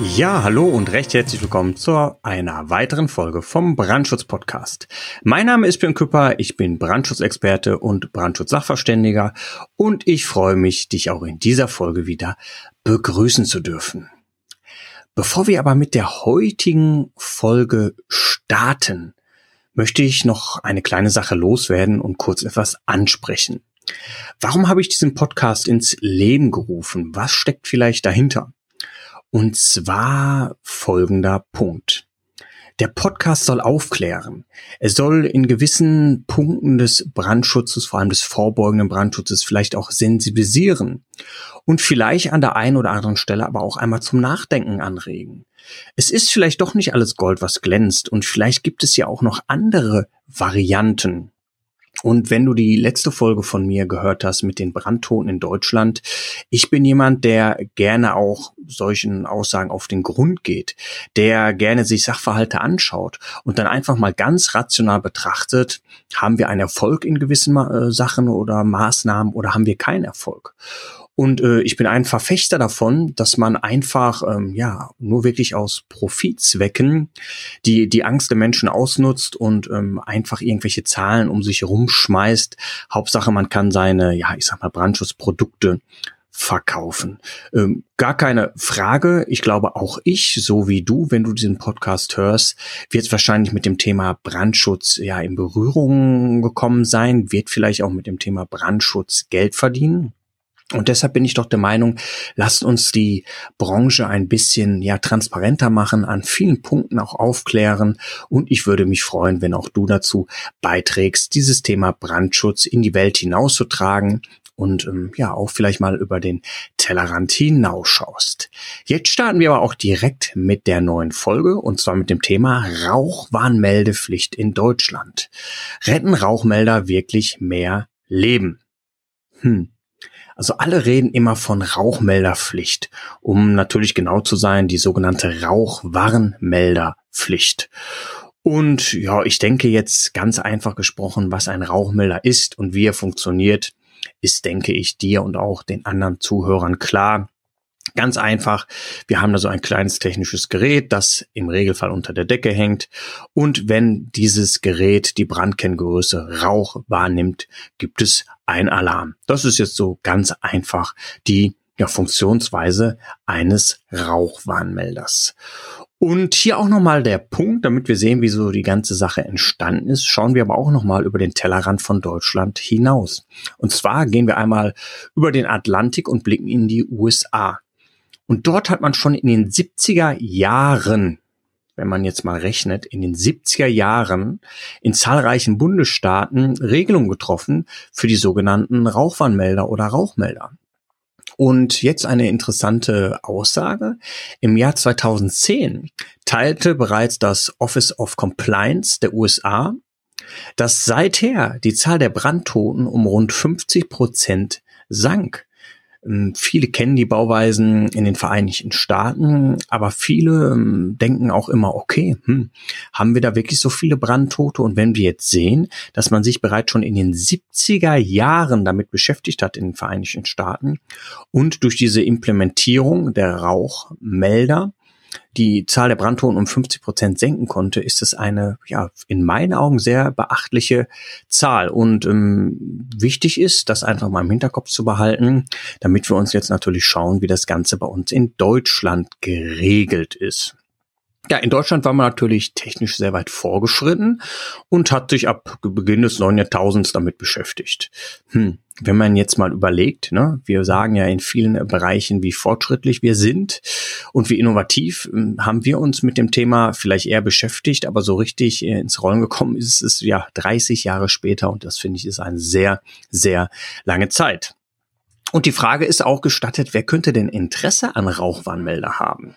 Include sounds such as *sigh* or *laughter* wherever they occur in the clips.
Ja, hallo und recht herzlich willkommen zu einer weiteren Folge vom Brandschutz Podcast. Mein Name ist Björn Küpper, ich bin Brandschutzexperte und Brandschutzsachverständiger und ich freue mich, dich auch in dieser Folge wieder begrüßen zu dürfen. Bevor wir aber mit der heutigen Folge starten, möchte ich noch eine kleine Sache loswerden und kurz etwas ansprechen. Warum habe ich diesen Podcast ins Leben gerufen? Was steckt vielleicht dahinter? Und zwar folgender Punkt. Der Podcast soll aufklären. Er soll in gewissen Punkten des Brandschutzes, vor allem des vorbeugenden Brandschutzes, vielleicht auch sensibilisieren und vielleicht an der einen oder anderen Stelle aber auch einmal zum Nachdenken anregen. Es ist vielleicht doch nicht alles Gold, was glänzt und vielleicht gibt es ja auch noch andere Varianten und wenn du die letzte Folge von mir gehört hast mit den Brandtoten in Deutschland, ich bin jemand, der gerne auch solchen Aussagen auf den Grund geht, der gerne sich Sachverhalte anschaut und dann einfach mal ganz rational betrachtet, haben wir einen Erfolg in gewissen äh, Sachen oder Maßnahmen oder haben wir keinen Erfolg? Und äh, ich bin ein Verfechter davon, dass man einfach ähm, ja nur wirklich aus Profitzwecken die die Angst der Menschen ausnutzt und ähm, einfach irgendwelche Zahlen um sich herumschmeißt. Hauptsache, man kann seine ja ich sag mal Brandschutzprodukte verkaufen. Ähm, gar keine Frage. Ich glaube, auch ich, so wie du, wenn du diesen Podcast hörst, wird wahrscheinlich mit dem Thema Brandschutz ja in Berührung gekommen sein, wird vielleicht auch mit dem Thema Brandschutz Geld verdienen. Und deshalb bin ich doch der Meinung, lasst uns die Branche ein bisschen ja transparenter machen, an vielen Punkten auch aufklären. Und ich würde mich freuen, wenn auch du dazu beiträgst, dieses Thema Brandschutz in die Welt hinauszutragen und ähm, ja auch vielleicht mal über den Tellerrand hinausschaust. Jetzt starten wir aber auch direkt mit der neuen Folge und zwar mit dem Thema Rauchwarnmeldepflicht in Deutschland. Retten Rauchmelder wirklich mehr Leben? Hm. Also alle reden immer von Rauchmelderpflicht, um natürlich genau zu sein, die sogenannte Rauchwarnmelderpflicht. Und ja, ich denke jetzt ganz einfach gesprochen, was ein Rauchmelder ist und wie er funktioniert, ist, denke ich, dir und auch den anderen Zuhörern klar. Ganz einfach, wir haben da so ein kleines technisches Gerät, das im Regelfall unter der Decke hängt. Und wenn dieses Gerät die Brandkenngröße Rauch wahrnimmt, gibt es ein Alarm. Das ist jetzt so ganz einfach die ja, Funktionsweise eines Rauchwarnmelders. Und hier auch nochmal der Punkt, damit wir sehen, wie so die ganze Sache entstanden ist, schauen wir aber auch nochmal über den Tellerrand von Deutschland hinaus. Und zwar gehen wir einmal über den Atlantik und blicken in die USA. Und dort hat man schon in den 70er Jahren, wenn man jetzt mal rechnet, in den 70er Jahren in zahlreichen Bundesstaaten Regelungen getroffen für die sogenannten Rauchwarnmelder oder Rauchmelder. Und jetzt eine interessante Aussage. Im Jahr 2010 teilte bereits das Office of Compliance der USA, dass seither die Zahl der Brandtoten um rund 50 Prozent sank. Ähm, viele kennen die Bauweisen in den Vereinigten Staaten, aber viele ähm, denken auch immer, okay, hm, haben wir da wirklich so viele Brandtote? Und wenn wir jetzt sehen, dass man sich bereits schon in den 70er Jahren damit beschäftigt hat in den Vereinigten Staaten und durch diese Implementierung der Rauchmelder die Zahl der Brandtoten um 50 Prozent senken konnte, ist es eine, ja, in meinen Augen sehr beachtliche Zahl. Und ähm, wichtig ist, das einfach mal im Hinterkopf zu behalten, damit wir uns jetzt natürlich schauen, wie das Ganze bei uns in Deutschland geregelt ist. Ja, in Deutschland war man natürlich technisch sehr weit vorgeschritten und hat sich ab Beginn des neuen Jahrtausends damit beschäftigt. Hm. Wenn man jetzt mal überlegt, ne, wir sagen ja in vielen Bereichen, wie fortschrittlich wir sind und wie innovativ, hm, haben wir uns mit dem Thema vielleicht eher beschäftigt, aber so richtig ins Rollen gekommen ist es ja 30 Jahre später und das finde ich ist eine sehr, sehr lange Zeit. Und die Frage ist auch gestattet, wer könnte denn Interesse an Rauchwarnmelder haben?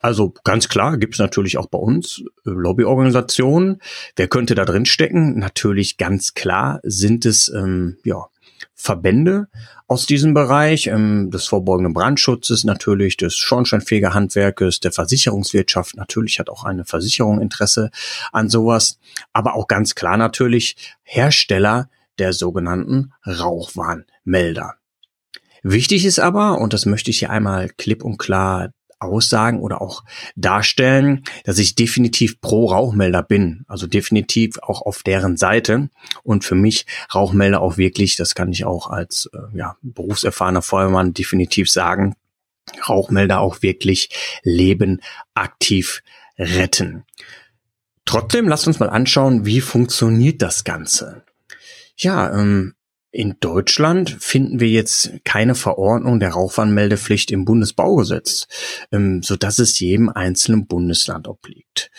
Also ganz klar gibt es natürlich auch bei uns äh, Lobbyorganisationen. Wer könnte da drin stecken? Natürlich ganz klar sind es ähm, ja Verbände aus diesem Bereich, ähm, des vorbeugenden Brandschutzes natürlich, des Schornsteinfegerhandwerkes, der Versicherungswirtschaft. Natürlich hat auch eine Versicherung Interesse an sowas, aber auch ganz klar natürlich Hersteller der sogenannten Rauchwarnmelder. Wichtig ist aber, und das möchte ich hier einmal klipp und klar aussagen oder auch darstellen, dass ich definitiv pro Rauchmelder bin, also definitiv auch auf deren Seite und für mich Rauchmelder auch wirklich, das kann ich auch als äh, ja, berufserfahrener Feuerwehrmann definitiv sagen, Rauchmelder auch wirklich Leben aktiv retten. Trotzdem lasst uns mal anschauen, wie funktioniert das Ganze. Ja, ähm, in Deutschland finden wir jetzt keine Verordnung der Rauchwarnmeldepflicht im Bundesbaugesetz, ähm, so dass es jedem einzelnen Bundesland obliegt.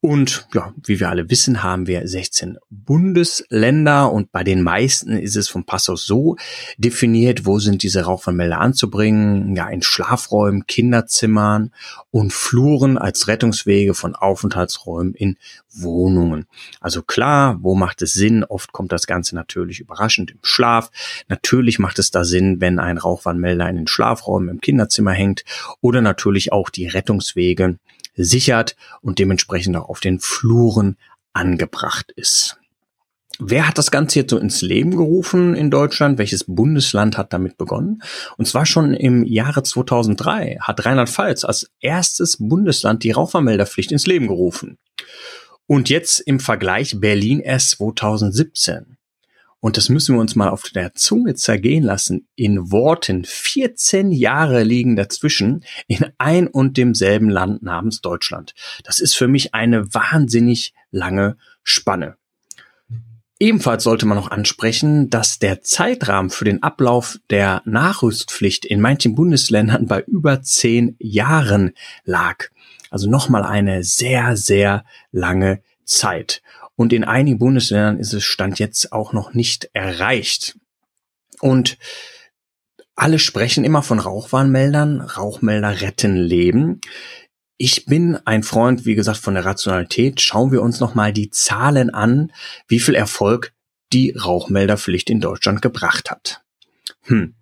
Und ja, wie wir alle wissen, haben wir 16 Bundesländer und bei den meisten ist es vom Pass aus so definiert, wo sind diese Rauchwarnmelder anzubringen. Ja, in Schlafräumen, Kinderzimmern und Fluren als Rettungswege von Aufenthaltsräumen in Wohnungen. Also klar, wo macht es Sinn? Oft kommt das Ganze natürlich überraschend im Schlaf. Natürlich macht es da Sinn, wenn ein Rauchwarnmelder in den Schlafräumen im Kinderzimmer hängt oder natürlich auch die Rettungswege sichert und dementsprechend auch auf den Fluren angebracht ist. Wer hat das Ganze jetzt so ins Leben gerufen in Deutschland? Welches Bundesland hat damit begonnen? Und zwar schon im Jahre 2003 hat Rheinland-Pfalz als erstes Bundesland die Rauchvermelderpflicht ins Leben gerufen. Und jetzt im Vergleich Berlin erst 2017 und das müssen wir uns mal auf der Zunge zergehen lassen, in Worten 14 Jahre liegen dazwischen in ein und demselben Land namens Deutschland. Das ist für mich eine wahnsinnig lange Spanne. Ebenfalls sollte man noch ansprechen, dass der Zeitrahmen für den Ablauf der Nachrüstpflicht in manchen Bundesländern bei über zehn Jahren lag. Also nochmal eine sehr, sehr lange Zeit. Und in einigen Bundesländern ist es Stand jetzt auch noch nicht erreicht. Und alle sprechen immer von Rauchwarnmeldern. Rauchmelder retten Leben. Ich bin ein Freund, wie gesagt, von der Rationalität. Schauen wir uns nochmal die Zahlen an, wie viel Erfolg die Rauchmelderpflicht in Deutschland gebracht hat. Hm.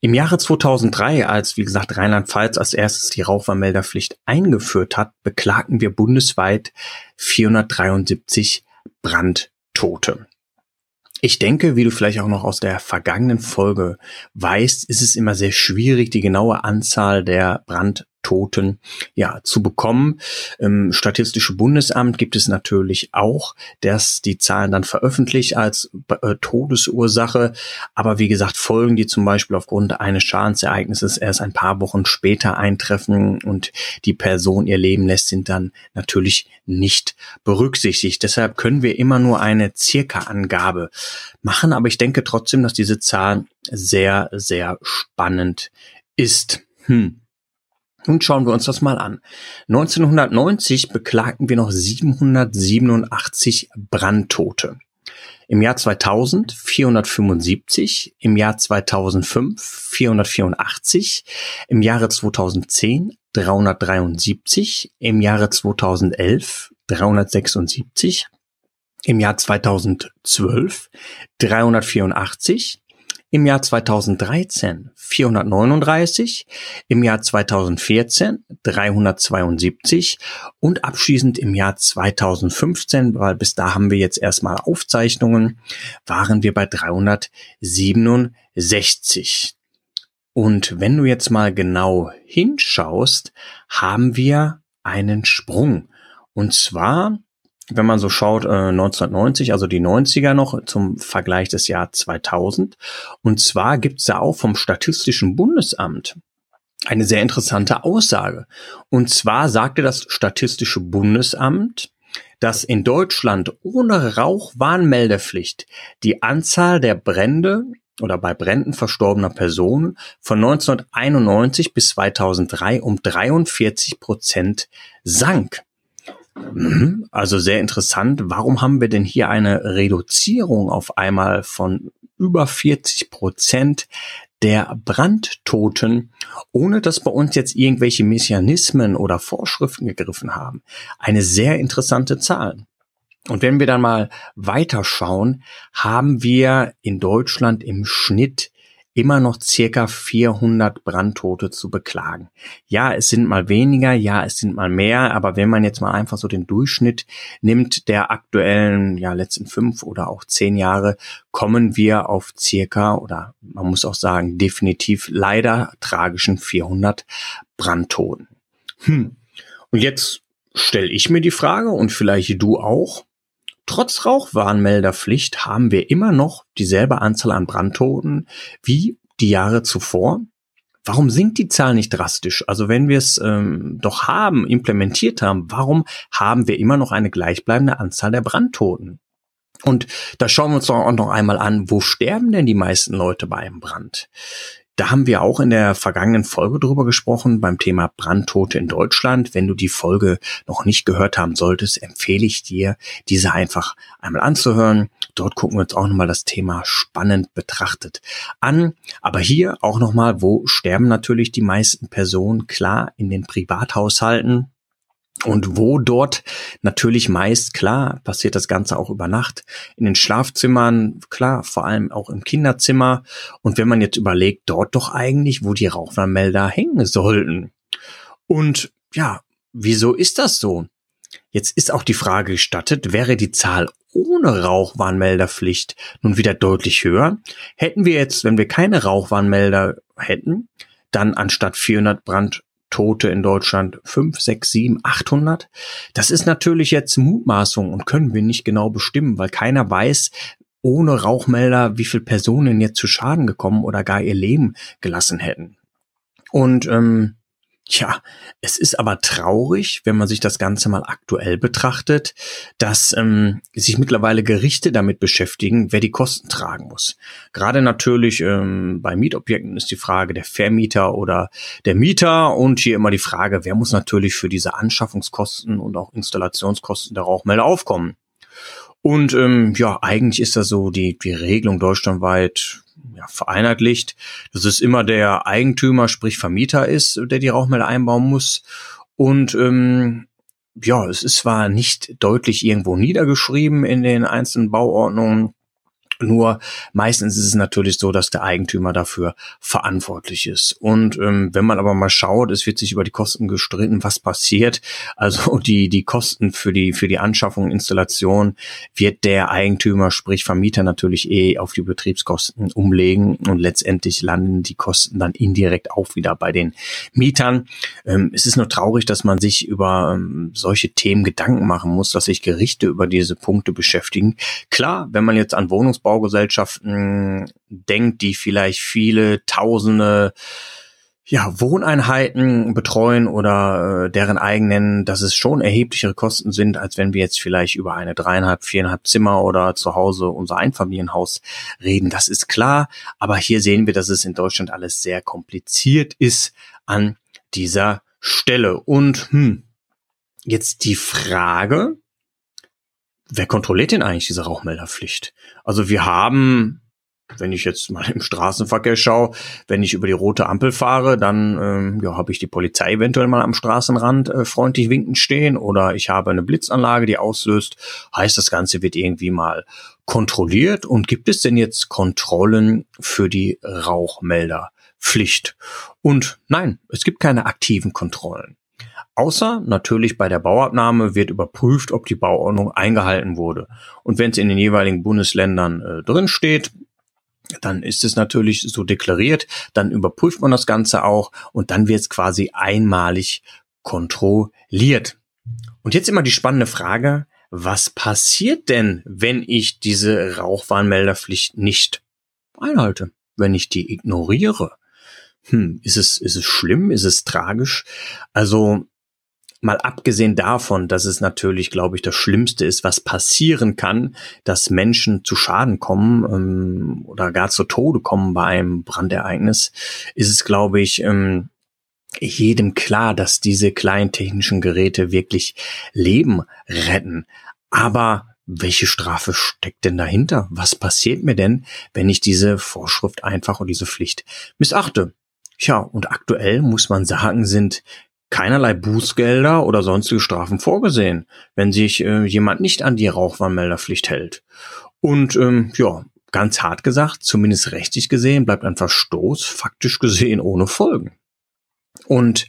Im Jahre 2003, als wie gesagt Rheinland-Pfalz als erstes die Rauchwarnmelderpflicht eingeführt hat, beklagten wir bundesweit 473 Brandtote. Ich denke, wie du vielleicht auch noch aus der vergangenen Folge weißt, ist es immer sehr schwierig, die genaue Anzahl der Brand Toten ja zu bekommen. Im Statistische Bundesamt gibt es natürlich auch, dass die Zahlen dann veröffentlicht als äh, Todesursache. Aber wie gesagt, Folgen, die zum Beispiel aufgrund eines Schadensereignisses erst ein paar Wochen später eintreffen und die Person ihr Leben lässt, sind dann natürlich nicht berücksichtigt. Deshalb können wir immer nur eine circa Angabe machen. Aber ich denke trotzdem, dass diese Zahl sehr, sehr spannend ist. Hm. Nun schauen wir uns das mal an. 1990 beklagten wir noch 787 Brandtote. Im Jahr 2000 475, im Jahr 2005 484, im Jahre 2010 373, im Jahre 2011 376, im Jahr 2012 384, im Jahr 2013 439, im Jahr 2014 372 und abschließend im Jahr 2015, weil bis da haben wir jetzt erstmal Aufzeichnungen, waren wir bei 367. Und wenn du jetzt mal genau hinschaust, haben wir einen Sprung. Und zwar wenn man so schaut, äh, 1990, also die 90er noch zum Vergleich des Jahr 2000. Und zwar gibt's da auch vom Statistischen Bundesamt eine sehr interessante Aussage. Und zwar sagte das Statistische Bundesamt, dass in Deutschland ohne Rauchwarnmeldepflicht die Anzahl der Brände oder bei Bränden verstorbener Personen von 1991 bis 2003 um 43 Prozent sank. Mhm. Also sehr interessant. Warum haben wir denn hier eine Reduzierung auf einmal von über 40 Prozent der Brandtoten, ohne dass bei uns jetzt irgendwelche Mechanismen oder Vorschriften gegriffen haben. Eine sehr interessante Zahl. Und wenn wir dann mal weiterschauen, haben wir in Deutschland im Schnitt immer noch circa 400 Brandtote zu beklagen. Ja, es sind mal weniger, ja, es sind mal mehr, aber wenn man jetzt mal einfach so den Durchschnitt nimmt der aktuellen, ja, letzten fünf oder auch zehn Jahre, kommen wir auf circa oder man muss auch sagen, definitiv leider tragischen 400 Brandtoten. Hm. Und jetzt stelle ich mir die Frage und vielleicht du auch, Trotz Rauchwarnmelderpflicht haben wir immer noch dieselbe Anzahl an Brandtoten wie die Jahre zuvor. Warum sinkt die Zahl nicht drastisch? Also wenn wir es ähm, doch haben, implementiert haben, warum haben wir immer noch eine gleichbleibende Anzahl der Brandtoten? Und da schauen wir uns doch auch noch einmal an, wo sterben denn die meisten Leute bei einem Brand? Da haben wir auch in der vergangenen Folge drüber gesprochen beim Thema Brandtote in Deutschland. Wenn du die Folge noch nicht gehört haben solltest, empfehle ich dir, diese einfach einmal anzuhören. Dort gucken wir uns auch nochmal das Thema spannend betrachtet an. Aber hier auch nochmal, wo sterben natürlich die meisten Personen? Klar, in den Privathaushalten und wo dort natürlich meist, klar, passiert das Ganze auch über Nacht, in den Schlafzimmern, klar, vor allem auch im Kinderzimmer. Und wenn man jetzt überlegt, dort doch eigentlich, wo die Rauchwarnmelder hängen sollten. Und ja, wieso ist das so? Jetzt ist auch die Frage gestattet, wäre die Zahl ohne Rauchwarnmelderpflicht nun wieder deutlich höher? Hätten wir jetzt, wenn wir keine Rauchwarnmelder hätten, dann anstatt 400 Brand Tote in Deutschland 5, 6, 7, 800. Das ist natürlich jetzt Mutmaßung und können wir nicht genau bestimmen, weil keiner weiß, ohne Rauchmelder, wie viele Personen jetzt zu Schaden gekommen oder gar ihr Leben gelassen hätten. Und ähm, Tja, es ist aber traurig, wenn man sich das Ganze mal aktuell betrachtet, dass ähm, sich mittlerweile Gerichte damit beschäftigen, wer die Kosten tragen muss. Gerade natürlich ähm, bei Mietobjekten ist die Frage der Vermieter oder der Mieter und hier immer die Frage, wer muss natürlich für diese Anschaffungskosten und auch Installationskosten der Rauchmelder aufkommen. Und ähm, ja, eigentlich ist das so die, die Regelung deutschlandweit ja, vereinheitlicht, dass es immer der Eigentümer, sprich Vermieter ist, der die Rauchmelder einbauen muss. Und ähm, ja, es ist zwar nicht deutlich irgendwo niedergeschrieben in den einzelnen Bauordnungen, nur meistens ist es natürlich so, dass der Eigentümer dafür verantwortlich ist. Und ähm, wenn man aber mal schaut, es wird sich über die Kosten gestritten, was passiert. Also *laughs* die, die Kosten für die, für die Anschaffung Installation wird der Eigentümer, sprich Vermieter natürlich eh auf die Betriebskosten umlegen und letztendlich landen die Kosten dann indirekt auch wieder bei den Mietern. Ähm, es ist nur traurig, dass man sich über ähm, solche Themen Gedanken machen muss, dass sich Gerichte über diese Punkte beschäftigen. Klar, wenn man jetzt an Wohnungsbau Baugesellschaften denkt, die vielleicht viele tausende ja, Wohneinheiten betreuen oder äh, deren eigenen, dass es schon erheblichere Kosten sind, als wenn wir jetzt vielleicht über eine dreieinhalb, viereinhalb Zimmer oder zu Hause unser Einfamilienhaus reden. Das ist klar. Aber hier sehen wir, dass es in Deutschland alles sehr kompliziert ist an dieser Stelle. Und hm, jetzt die Frage, wer kontrolliert denn eigentlich diese Rauchmelderpflicht? Also wir haben, wenn ich jetzt mal im Straßenverkehr schaue, wenn ich über die rote Ampel fahre, dann ähm, ja, habe ich die Polizei eventuell mal am Straßenrand äh, freundlich winkend stehen oder ich habe eine Blitzanlage, die auslöst. Heißt, das Ganze wird irgendwie mal kontrolliert. Und gibt es denn jetzt Kontrollen für die Rauchmelderpflicht? Und nein, es gibt keine aktiven Kontrollen. Außer natürlich bei der Bauabnahme wird überprüft, ob die Bauordnung eingehalten wurde. Und wenn es in den jeweiligen Bundesländern äh, drin steht, dann ist es natürlich so deklariert, dann überprüft man das Ganze auch und dann wird es quasi einmalig kontrolliert. Und jetzt immer die spannende Frage, was passiert denn, wenn ich diese Rauchwarnmelderpflicht nicht einhalte, wenn ich die ignoriere? Hm, ist es, ist es schlimm? Ist es tragisch? Also, mal abgesehen davon, dass es natürlich, glaube ich, das Schlimmste ist, was passieren kann, dass Menschen zu Schaden kommen ähm, oder gar zu Tode kommen bei einem Brandereignis, ist es, glaube ich, ähm, jedem klar, dass diese kleinen technischen Geräte wirklich Leben retten. Aber welche Strafe steckt denn dahinter? Was passiert mir denn, wenn ich diese Vorschrift einfach und diese Pflicht missachte? Tja, und aktuell muss man sagen, sind keinerlei Bußgelder oder sonstige Strafen vorgesehen, wenn sich äh, jemand nicht an die Rauchwarnmelderpflicht hält. Und ähm, ja, ganz hart gesagt, zumindest rechtlich gesehen, bleibt ein Verstoß faktisch gesehen ohne Folgen. Und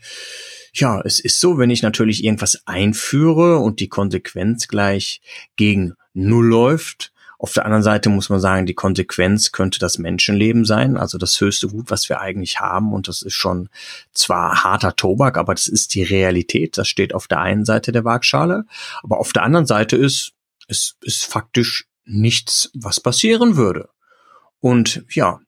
ja, es ist so, wenn ich natürlich irgendwas einführe und die Konsequenz gleich gegen Null läuft, auf der anderen Seite muss man sagen, die Konsequenz könnte das Menschenleben sein, also das höchste Gut, was wir eigentlich haben. Und das ist schon zwar harter Tobak, aber das ist die Realität. Das steht auf der einen Seite der Waagschale. Aber auf der anderen Seite ist, es ist faktisch nichts, was passieren würde. Und ja,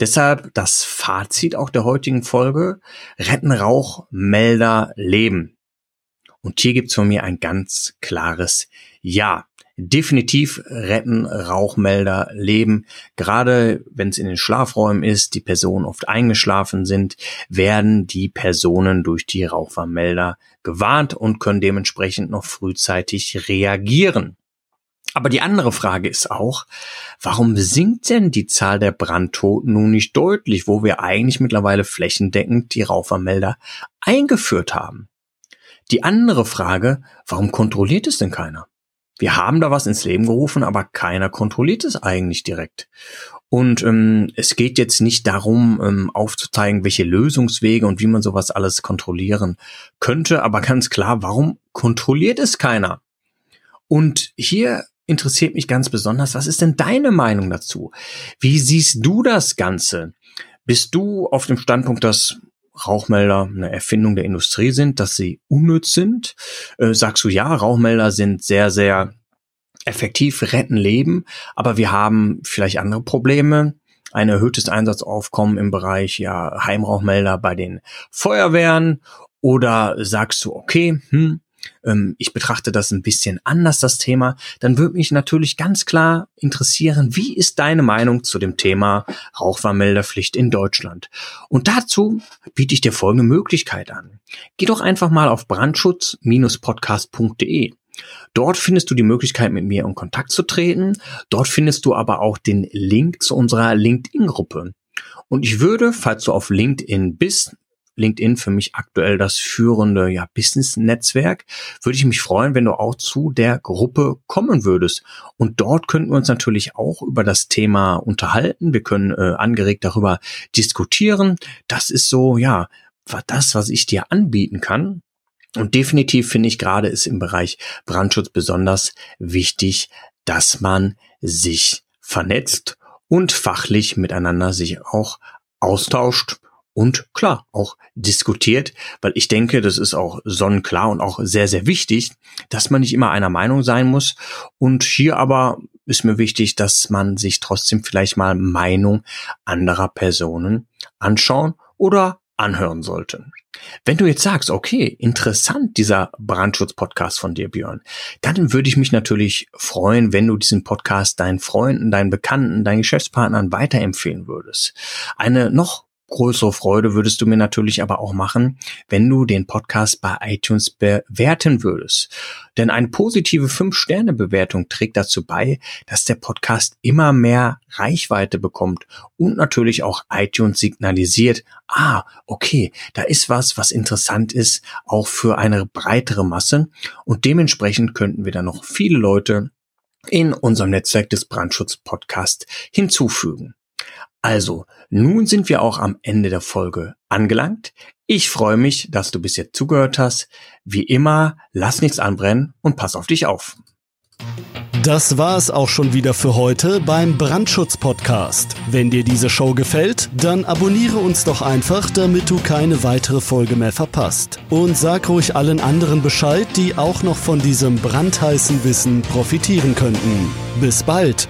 deshalb das Fazit auch der heutigen Folge. Retten Rauch, Melder, Leben. Und hier gibt's von mir ein ganz klares Ja definitiv retten Rauchmelder Leben. Gerade wenn es in den Schlafräumen ist, die Personen oft eingeschlafen sind, werden die Personen durch die Rauchwarnmelder gewarnt und können dementsprechend noch frühzeitig reagieren. Aber die andere Frage ist auch, warum sinkt denn die Zahl der Brandtoten nun nicht deutlich, wo wir eigentlich mittlerweile flächendeckend die Rauchwarnmelder eingeführt haben? Die andere Frage, warum kontrolliert es denn keiner? Wir haben da was ins Leben gerufen, aber keiner kontrolliert es eigentlich direkt. Und ähm, es geht jetzt nicht darum, ähm, aufzuzeigen, welche Lösungswege und wie man sowas alles kontrollieren könnte, aber ganz klar, warum kontrolliert es keiner? Und hier interessiert mich ganz besonders, was ist denn deine Meinung dazu? Wie siehst du das Ganze? Bist du auf dem Standpunkt, dass Rauchmelder eine Erfindung der Industrie sind, dass sie unnütz sind? Äh, sagst du ja, Rauchmelder sind sehr, sehr effektiv, retten Leben, aber wir haben vielleicht andere Probleme. Ein erhöhtes Einsatzaufkommen im Bereich ja Heimrauchmelder bei den Feuerwehren oder sagst du, okay, hm, ähm, ich betrachte das ein bisschen anders, das Thema, dann würde mich natürlich ganz klar interessieren, wie ist deine Meinung zu dem Thema Rauchwarnmelderpflicht in Deutschland? Und dazu biete ich dir folgende Möglichkeit an. Geh doch einfach mal auf brandschutz-podcast.de. Dort findest du die Möglichkeit, mit mir in Kontakt zu treten. Dort findest du aber auch den Link zu unserer LinkedIn-Gruppe. Und ich würde, falls du auf LinkedIn bist, LinkedIn für mich aktuell das führende ja, Business-Netzwerk. Würde ich mich freuen, wenn du auch zu der Gruppe kommen würdest. Und dort könnten wir uns natürlich auch über das Thema unterhalten. Wir können äh, angeregt darüber diskutieren. Das ist so, ja, das, was ich dir anbieten kann. Und definitiv finde ich gerade ist im Bereich Brandschutz besonders wichtig, dass man sich vernetzt und fachlich miteinander sich auch austauscht und klar auch diskutiert, weil ich denke, das ist auch sonnenklar und auch sehr, sehr wichtig, dass man nicht immer einer Meinung sein muss. Und hier aber ist mir wichtig, dass man sich trotzdem vielleicht mal Meinung anderer Personen anschauen oder anhören sollte. Wenn du jetzt sagst, okay, interessant dieser Brandschutz-Podcast von dir, Björn, dann würde ich mich natürlich freuen, wenn du diesen Podcast deinen Freunden, deinen Bekannten, deinen Geschäftspartnern weiterempfehlen würdest. Eine noch größere Freude würdest du mir natürlich aber auch machen, wenn du den Podcast bei iTunes bewerten würdest. Denn eine positive 5-Sterne-Bewertung trägt dazu bei, dass der Podcast immer mehr Reichweite bekommt und natürlich auch iTunes signalisiert, ah, okay, da ist was, was interessant ist, auch für eine breitere Masse und dementsprechend könnten wir dann noch viele Leute in unserem Netzwerk des Brandschutz Podcast hinzufügen. Also, nun sind wir auch am Ende der Folge angelangt. Ich freue mich, dass du bis jetzt zugehört hast. Wie immer, lass nichts anbrennen und pass auf dich auf. Das war es auch schon wieder für heute beim Brandschutz-Podcast. Wenn dir diese Show gefällt, dann abonniere uns doch einfach, damit du keine weitere Folge mehr verpasst. Und sag ruhig allen anderen Bescheid, die auch noch von diesem brandheißen Wissen profitieren könnten. Bis bald!